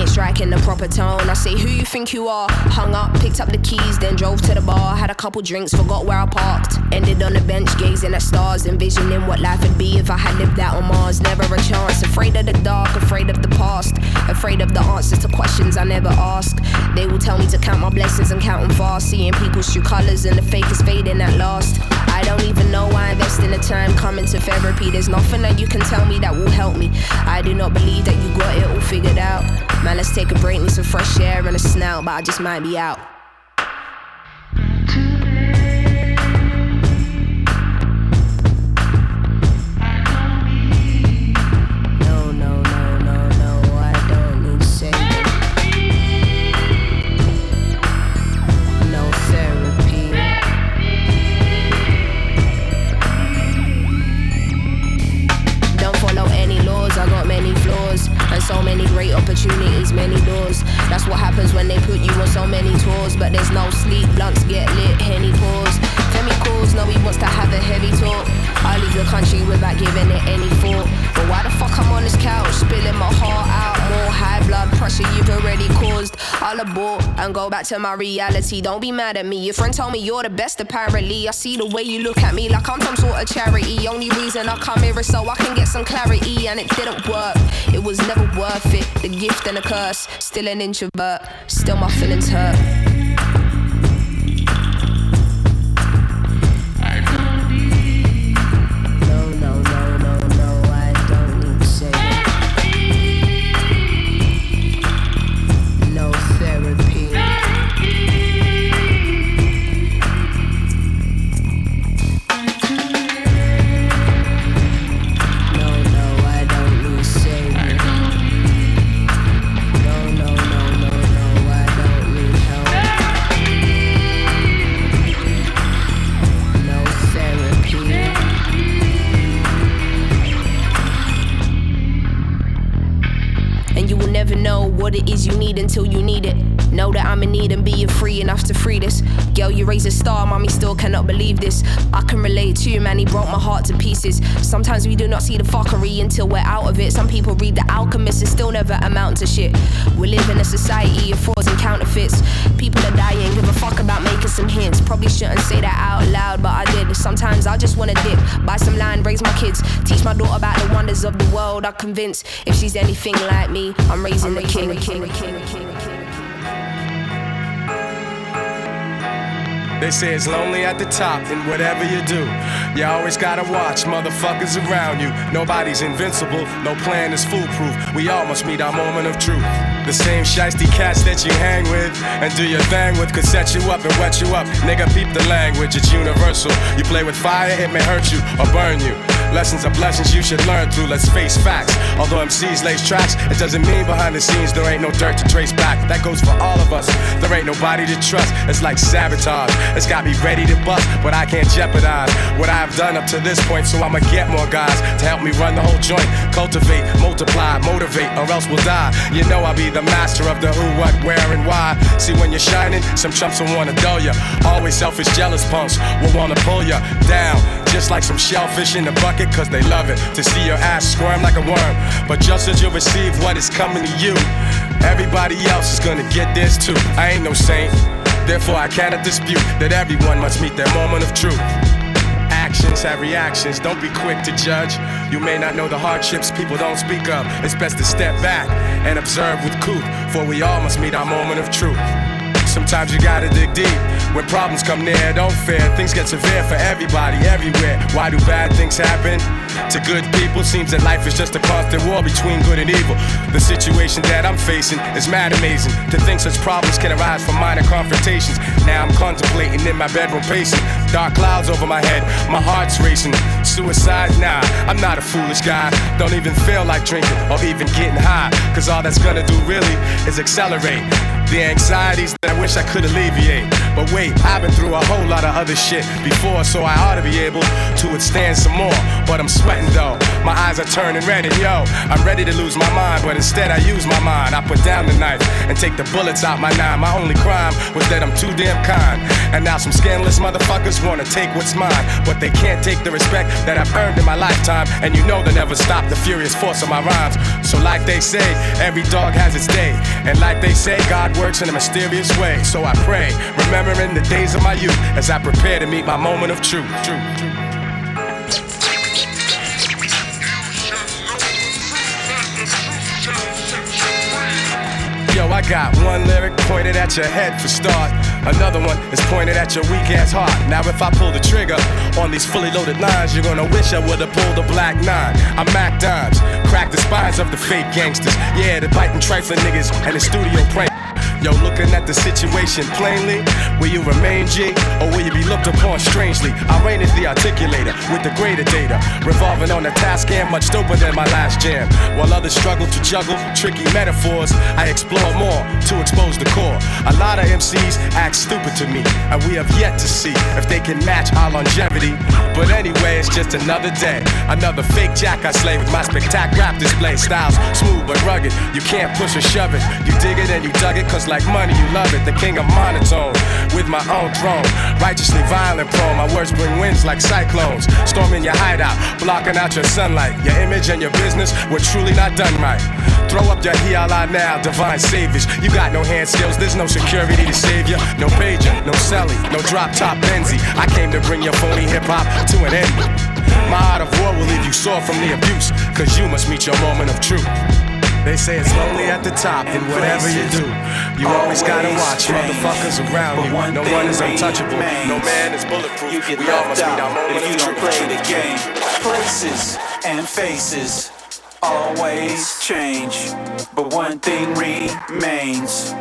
ain't striking the proper tone. I say, Who you think you are? Hung up, picked up the keys, then drove to the bar. Had a couple drinks, forgot where I parked. Ended on the bench, gazing at stars, envisioning what life would be if I had lived out on Mars. Never a chance. Afraid of the dark, afraid of the past, afraid of the answers to questions I never ask. They will tell me to count my blessings and count them fast. Seeing people's true colors and the fake is fading at last. I don't even know why I invest in the time coming to therapy. There's nothing that you can tell me that will help me. I do not believe that you got it all figured out. Man, let's take a break, need some fresh air and a snout, but I just might be out. But there's no sleep, blunts get lit, henny pause. Femi calls, no, he wants to have a heavy talk. I leave the country without giving it any thought. But why the fuck I'm on this couch, spilling my heart out? More high blood pressure you've already caused. I'll abort and go back to my reality. Don't be mad at me. Your friend told me you're the best, apparently. I see the way you look at me like I'm some sort of charity. Only reason I come here is so I can get some clarity, and it didn't work. It was never worth it. The gift and the curse. Still an introvert. Still my feelings hurt. Never know what it is you need until you need it. Know that I'm in need and being free enough to free this. Girl, you raise a star, mommy still cannot believe this. I can relate to you, man, he broke my heart to pieces. Sometimes we do not see the fuckery until we're out of it. Some people read The Alchemist and still never amount to shit. We live in a society of frauds and counterfeits. People are dying, give a fuck about making some hints. Probably shouldn't say that out loud, but I did. Sometimes I just wanna dip, buy some land, raise my kids, teach my daughter about the wonders of the world. I'm convinced if she's anything like me, I'm raising the king, the king, the king, the king. They say it's lonely at the top, and whatever you do, you always gotta watch motherfuckers around you. Nobody's invincible, no plan is foolproof. We all must meet our moment of truth. The same shiesty cats that you hang with and do your thing with could set you up and wet you up. Nigga, peep the language, it's universal. You play with fire, it may hurt you or burn you. Lessons are blessings you should learn through. Let's face facts. Although MCs lace tracks, it doesn't mean behind the scenes there ain't no dirt to trace That goes for all of us. There ain't nobody to trust. It's like sabotage. It's got me ready to bust, but I can't jeopardize what I've done up to this point. So I'ma get more guys to help me run the whole joint. Cultivate, multiply, motivate, or else we'll die. You know I'll be the master of the who, what, where, and why. See when you're shining, some chumps will wanna dull ya. Always selfish, jealous punks will wanna pull ya down. Just like some shellfish in the bucket, cause they love it. To see your ass squirm like a worm. But just as you receive what is coming to you, everybody else is gonna get this too. I ain't no saint. Therefore, I cannot dispute that everyone must meet their moment of truth. Actions have reactions, don't be quick to judge. You may not know the hardships people don't speak of. It's best to step back and observe with couth, for we all must meet our moment of truth. Sometimes you gotta dig deep. When problems come near, don't fear. Things get severe for everybody, everywhere. Why do bad things happen? To good people, seems that life is just a constant war between good and evil. The situation that I'm facing is mad amazing. To think such problems can arise from minor confrontations. Now I'm contemplating in my bedroom pacing. Dark clouds over my head, my heart's racing. Suicide? Nah, I'm not a foolish guy. Don't even feel like drinking or even getting high. Cause all that's gonna do really is accelerate the anxieties that I wish I could alleviate. But wait, I've been through a whole lot of other shit before, so I ought to be able to withstand some more. But I'm sweating though, my eyes are turning red, and yo, I'm ready to lose my mind, but instead I use my mind. I put down the knife and take the bullets out my nine. My only crime was that I'm too damn kind. And now some scandalous motherfuckers wanna take what's mine, but they can't take the respect that I've earned in my lifetime. And you know they'll never stop the furious force of my rhymes. So, like they say, every dog has its day. And like they say, God works in a mysterious way. So I pray, remembering the days of my youth as I prepare to meet my moment of truth. truth, I got one lyric pointed at your head for start. Another one is pointed at your weak ass heart. Now, if I pull the trigger on these fully loaded lines, you're gonna wish I would've pulled a black nine. I'm Mac Dimes, crack the spines of the fake gangsters. Yeah, the biting trifling niggas and the studio prank. Yo, looking at the situation plainly, will you remain G or will you be looked upon strangely? I reign as the articulator with the greater data, revolving on a task and much doper than my last jam. While others struggle to juggle tricky metaphors, I explore more to expose the core. A lot of MCs act stupid to me, and we have yet to see if they can match our longevity. But anyway, it's just another day, another fake jack I slay with my spectacular rap display. Styles smooth but rugged, you can't push or shove it. You dig it and you dug it, cause like money, you love it. The king of monotone with my own throne. Righteously violent prone, my words bring winds like cyclones. Storming your hideout, blocking out your sunlight. Your image and your business were truly not done right. Throw up your hiala now, divine saviors. You got no hand skills, there's no security to save you. No pager, no celly, no drop top Benzie. I came to bring your phony hip hop to an end. My art of war will leave you sore from the abuse, cause you must meet your moment of truth. They say it's lonely at the top, and whatever you do, you always gotta watch motherfuckers around you. No one is untouchable, no man is bulletproof. We all must moment if you don't play the game. Places and faces always change, but one thing remains.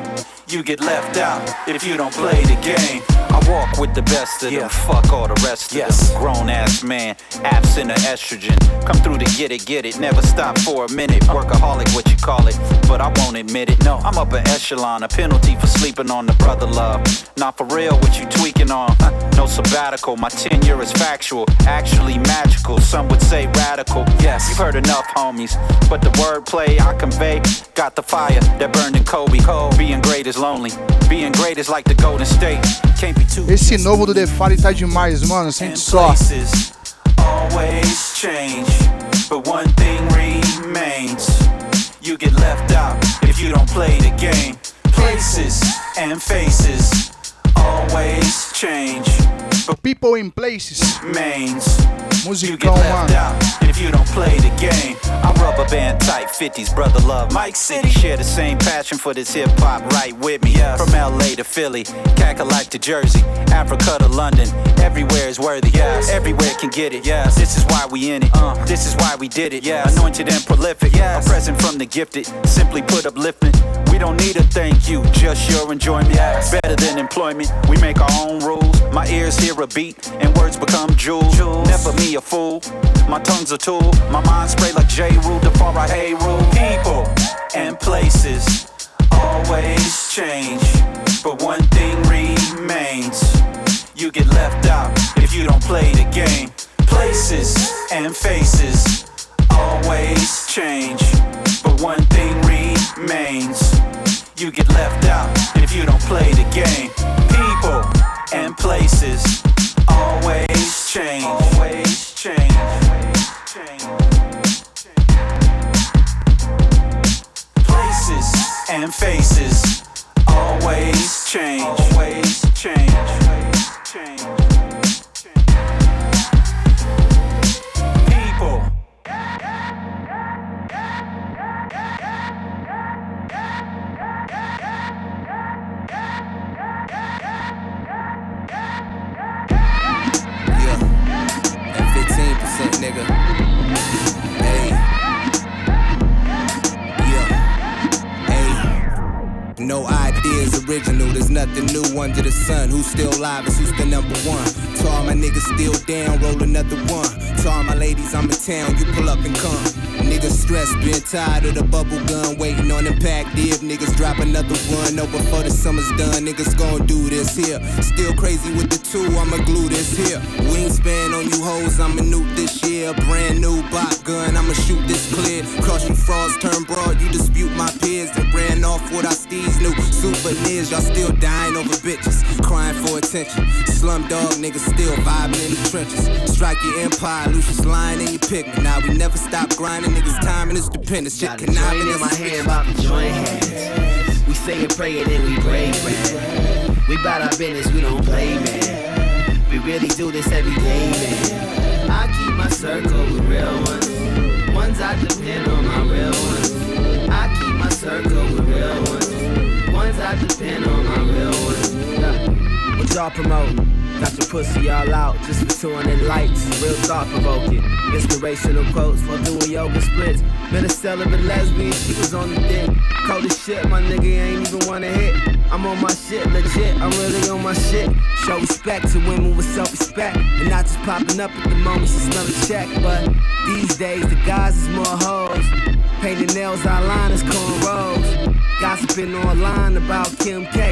You get left out if you don't play the game. Walk with the best of them, fuck all the rest of Yes. them. Grown ass man, absent of estrogen. Come through to get it, get it, never stop for a minute. Uh. Workaholic, what you call it, but I won't admit it. No, I'm upper echelon, a penalty for sleeping on the brother love. Not for real, what you tweaking on? No sabbatical, my tenure is factual, actually magical. Some would say radical. Yes, you've heard enough, homies, but the wordplay I convey got the fire that burned in Kobe. Being great is lonely, being great is like the Golden State. Can't be too. Esse novo do Defari tá demais, mano. Sente só. places always change, but one thing remains. You get left out if you don't play the game. Places and faces always change, People in Places. mains. You left mano. out if you don't play the game. I'm rubber band tight 50s, brother love. Mike City share the same passion for this hip hop right with me. From LA to Philly, Cackalack to Jersey, Africa to London. Everywhere is worthy. Yes. Everywhere can get it. Yes. This is why we in it. Uh. This is why we did it. Yes. Anointed and prolific. Yes. A present from the gifted. Simply put uplifting. We don't need a thank you, just your enjoyment. Better than employment. We make our own rules. My ears hear a beat and words become jewels. Never me a fool. My tongue's a tool. My mind spray like J. Rule, the far right hey rule. People and places always change, but one thing remains. You get left out if you don't play the game. Places and faces always change, but one thing remains. You get left out if you don't play the game. People and places always summer's done, niggas gon' do this here. Still crazy with the two, I'ma glue this here. Wingspan on you hoes, I'ma nuke this year. Brand new bot gun, I'ma shoot this clear. Cross you frauds, turn broad, you dispute my peers that ran off with our steeds. New souvenirs, y'all still dying over bitches, crying for attention. Slum dog niggas still vibing in the trenches. Strike your empire, Lucius lying in your pigment. Now we never stop grinding, niggas' time and it's dependent. Shit a conniving in my hand, about to join hands. Say and pray and then we break man. We bout our business, we don't play, man. We really do this every day, man. I keep my circle with real ones. Ones I depend on, my real ones. I keep my circle with real ones. Ones I depend on, my real ones. Yeah. What y'all promoting? Got your pussy all out just for touring lights. Real thought provoking. Inspirational quotes for doing yoga splits. Been a celibate lesbian, she was on the dick. Cold as shit, my nigga ain't even wanna hit. I'm on my shit, legit, I'm really on my shit. Show respect to women with self respect. And not just popping up at the moment she smell a check. But these days, the guys is more hoes. Painting nails, eyeliners, cornrows. Gossiping online about Kim K.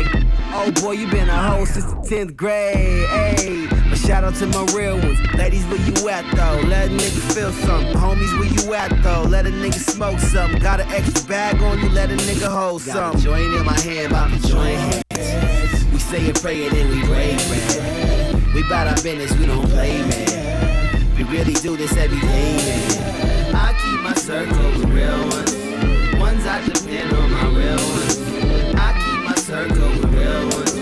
Boy, you been a hoe since the 10th grade. Hey, but shout out to my real ones. Ladies, where you at though? Let a nigga feel something. Homies, where you at though? Let a nigga smoke something. Got an extra bag on you, let a nigga hold something. joint in my hand, about to join hands. We say and pray and then we break man. We bout our business, we don't play, man. We really do this every day, man. I keep my circle with real ones. Ones I depend on, my real ones. I keep my circle with real. Ones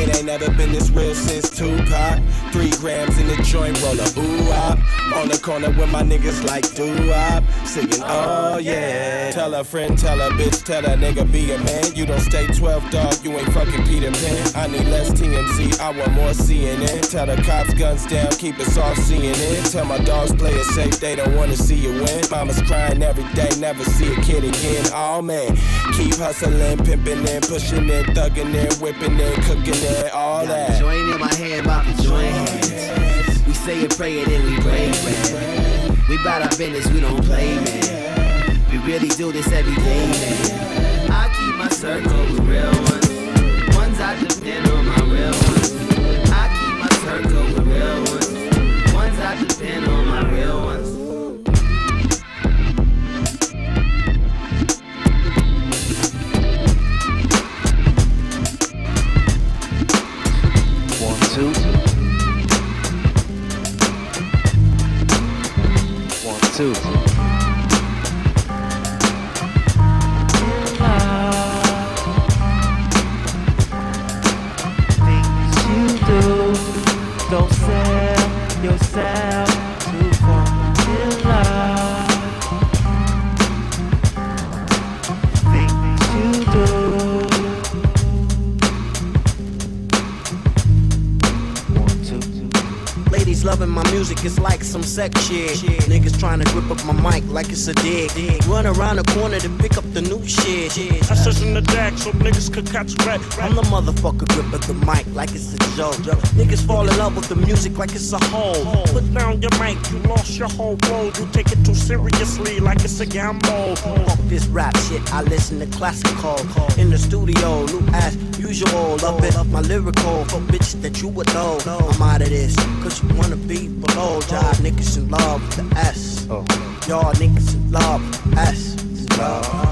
it ain't never been this real since Tupac. Three grams in the joint roller. Ooh, ah, On the corner with my niggas like doo-wop, singing, oh yeah. Tell a friend, tell a bitch, tell a nigga be a man. You don't stay 12, dog, you ain't fucking Peter Pan. I need less TMZ, I want more CNN. Tell the cops guns down, keep it soft CNN. Tell my dogs play it safe, they don't wanna see you win. Mama's crying every day, never see a kid again. Oh man, keep hustling, pimping and pushing it, thugging it, whipping it, cooking it, all that. Join in my hand, about to join hands. Say it, pray it, and we pray, man. We bout our business, we don't play, man. We really do this every day, man. I keep my circle with real ones. Ones I depend on my real ones. I keep my circle with real ones. Ones I depend on my real ones. Two. Things you do, don't sell yourself loving my music, it's like some sex shit. Niggas trying to grip up my mic like it's a dick. dick. Run around the corner to pick up the new shit. I says in the deck so niggas could catch red. I'm the motherfucker grip gripping the mic like it's a joke. Niggas fall in love with the music like it's a hole. Put down your mic, you lost your whole world. You take it too seriously like it's a gamble. Fuck this rap shit, I listen to classical. In the studio, new as usual. Love it, my lyrical. For bitches that you would know. I'm out of this, cause you wanna be below. Y'all niggas in love with the S. Y'all niggas in love with the S. Love.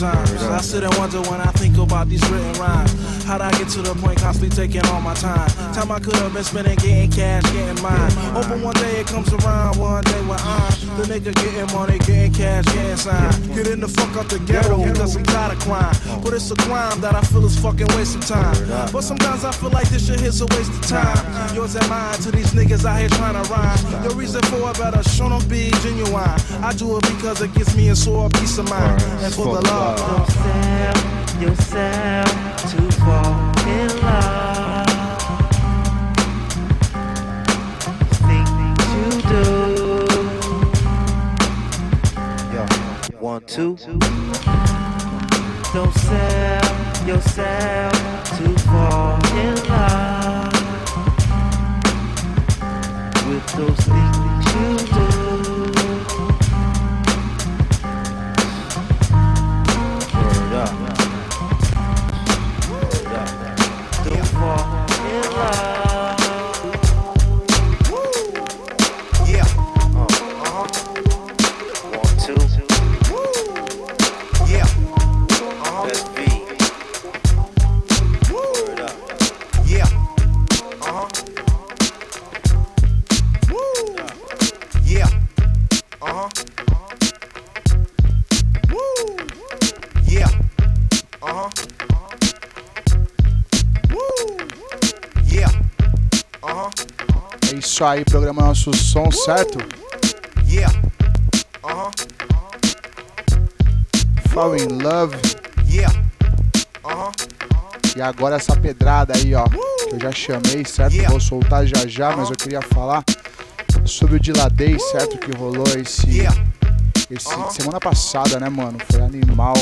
Sometimes. I sit and wonder when I about these written rhymes. How'd I get to the point constantly taking all my time? Time I could have been spending getting cash, getting mine. Hoping one day it comes around, one day when I'm the nigga getting money, getting cash, getting signed. Getting the fuck out the ghetto because I'm tired of crime. But it's a crime that I feel is fucking wasting time. But sometimes I feel like this shit here's a waste of time. Yours and mine to these niggas out here trying to rhyme. Your reason for it better show them be genuine. I do it because it gives me a sore peace of mind. And for the love. Yourself to fall in love. Things you do. One, two. Don't sell yourself to fall in love with those things you do. Aí, programa Nosso Som, certo? Yeah. Uh-huh. Fall in Love. Yeah. Uh-huh. E agora essa pedrada aí, ó. Que eu já chamei, certo? Vou soltar já já, mas eu queria falar sobre o Diladei, certo? Que rolou esse. Esse semana passada, né, mano? Foi animal.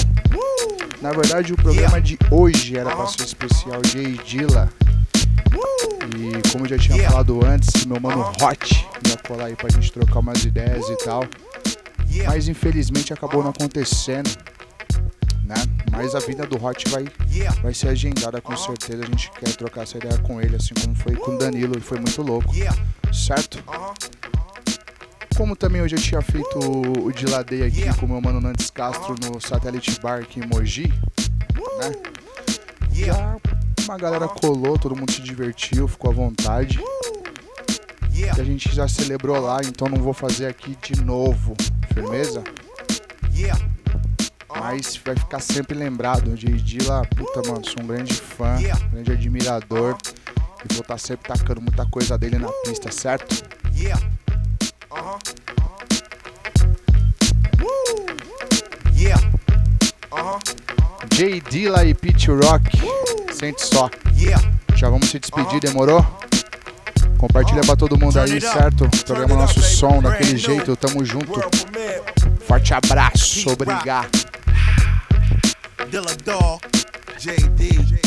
Na verdade, o programa de hoje era pra ser especial J Dilla. E como eu já tinha falado antes, meu mano Hot ia colar aí pra gente trocar umas ideias e tal. Mas infelizmente acabou não acontecendo. Né? Mas a vida do Hot vai, vai ser agendada com certeza. A gente quer trocar essa ideia com ele, assim como foi com o Danilo, e foi muito louco. Certo? Como também eu tinha feito o, o Diladei aqui com meu mano Nantes Castro no Satellite Bar aqui em Mogi, né? Já uma galera colou, todo mundo se divertiu, ficou à vontade. E a gente já celebrou lá, então não vou fazer aqui de novo. Firmeza? Mas vai ficar sempre lembrado. J. Dilla, puta, mano, sou um grande fã, grande admirador. E vou estar sempre tacando muita coisa dele na pista, certo? Yeah. Uh-huh. Woo. Yeah. Uh-huh. J. Dilla e Pete Rock. Sente só. Yeah. Já vamos se despedir, demorou? Compartilha pra todo mundo aí, certo? Programa nosso som daquele jeito, tamo junto. Forte abraço, obrigado. Dilla Dog, JD.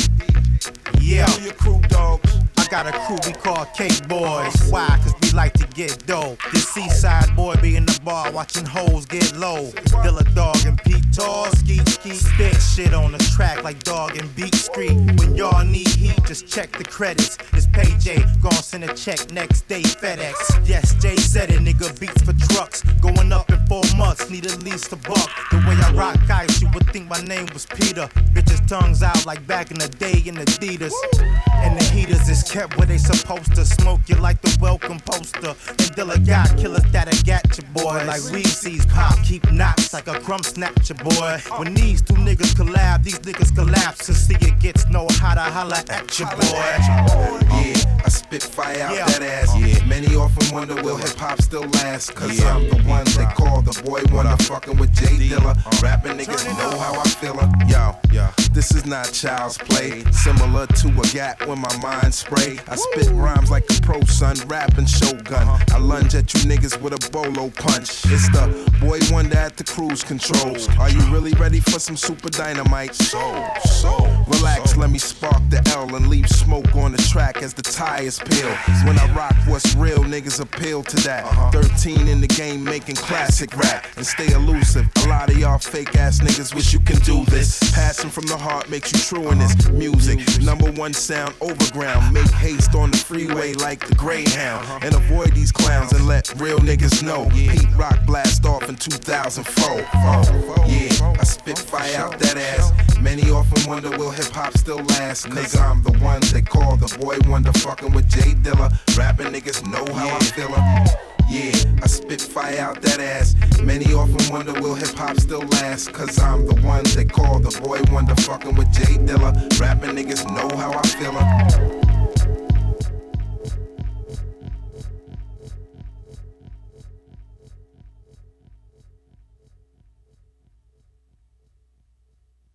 Yeah, your crew dogs. I got a crew we call Cake Boys. Why? Cause we like to get dough. This seaside boy be in the bar watching hoes get low. Dilla Dog and Pete Tall, ski ski. Spit shit on the track like Dog and Beat Street. When y'all need heat, just check the credits. It's Payday, gon' send a check next day FedEx. Yes, Jay said it, nigga beats for trucks. Going up in four months, need at least a buck. The way I rock ice, you would think my name was Peter. Bitches tongues out like back in the day in Adidas. And the heaters is kept where they supposed to. Smoke you like the welcome poster. And Dilla got killers that'll get your boy. Like we sees pop, keep knots like a crumb snatcher boy. When these two niggas collab, these niggas collapse. And see it gets no hotter, holla at your boy. Yeah, I spit fire out that ass. Yeah, many often wonder will hip hop still last. Cause I'm the one they call the boy wonder. Fucking with Jay Dilla. Uh-huh. Rapping niggas know how I feel. Yo, yo, this is not child's play. Similar to a gap when my mind spray. I spit rhymes like a pro son, rapping shogun. I lunge at you niggas with a bolo punch. It's the boy wonder at the cruise controls. Are you really ready for some super dynamite? So, so, relax, let me spark the L and leave smoke on the track as the tires peel. When I rock what's real, niggas appeal to that. 13 in the game making classic rap and stay elusive. A lot of y'all fake ass niggas wish you can do this. Passing from the heart makes you true in this music. Number one sound overground. Make haste on the freeway like the Greyhound. And avoid these clowns and let real niggas know. Pete Rock blast off in 2004. Oh, yeah, I spit fire out that ass. Many often wonder will hip hop still last. Nigga, I'm the one they call the boy wonder. Fucking with Jay Dilla. Rapping niggas know how I'm her. Yeah, I spit fire out that ass. Many often wonder will hip hop still last. Cause I'm the one they call the boy wonder. Fucking with Jay Dilla. Rapping niggas know how I feel her.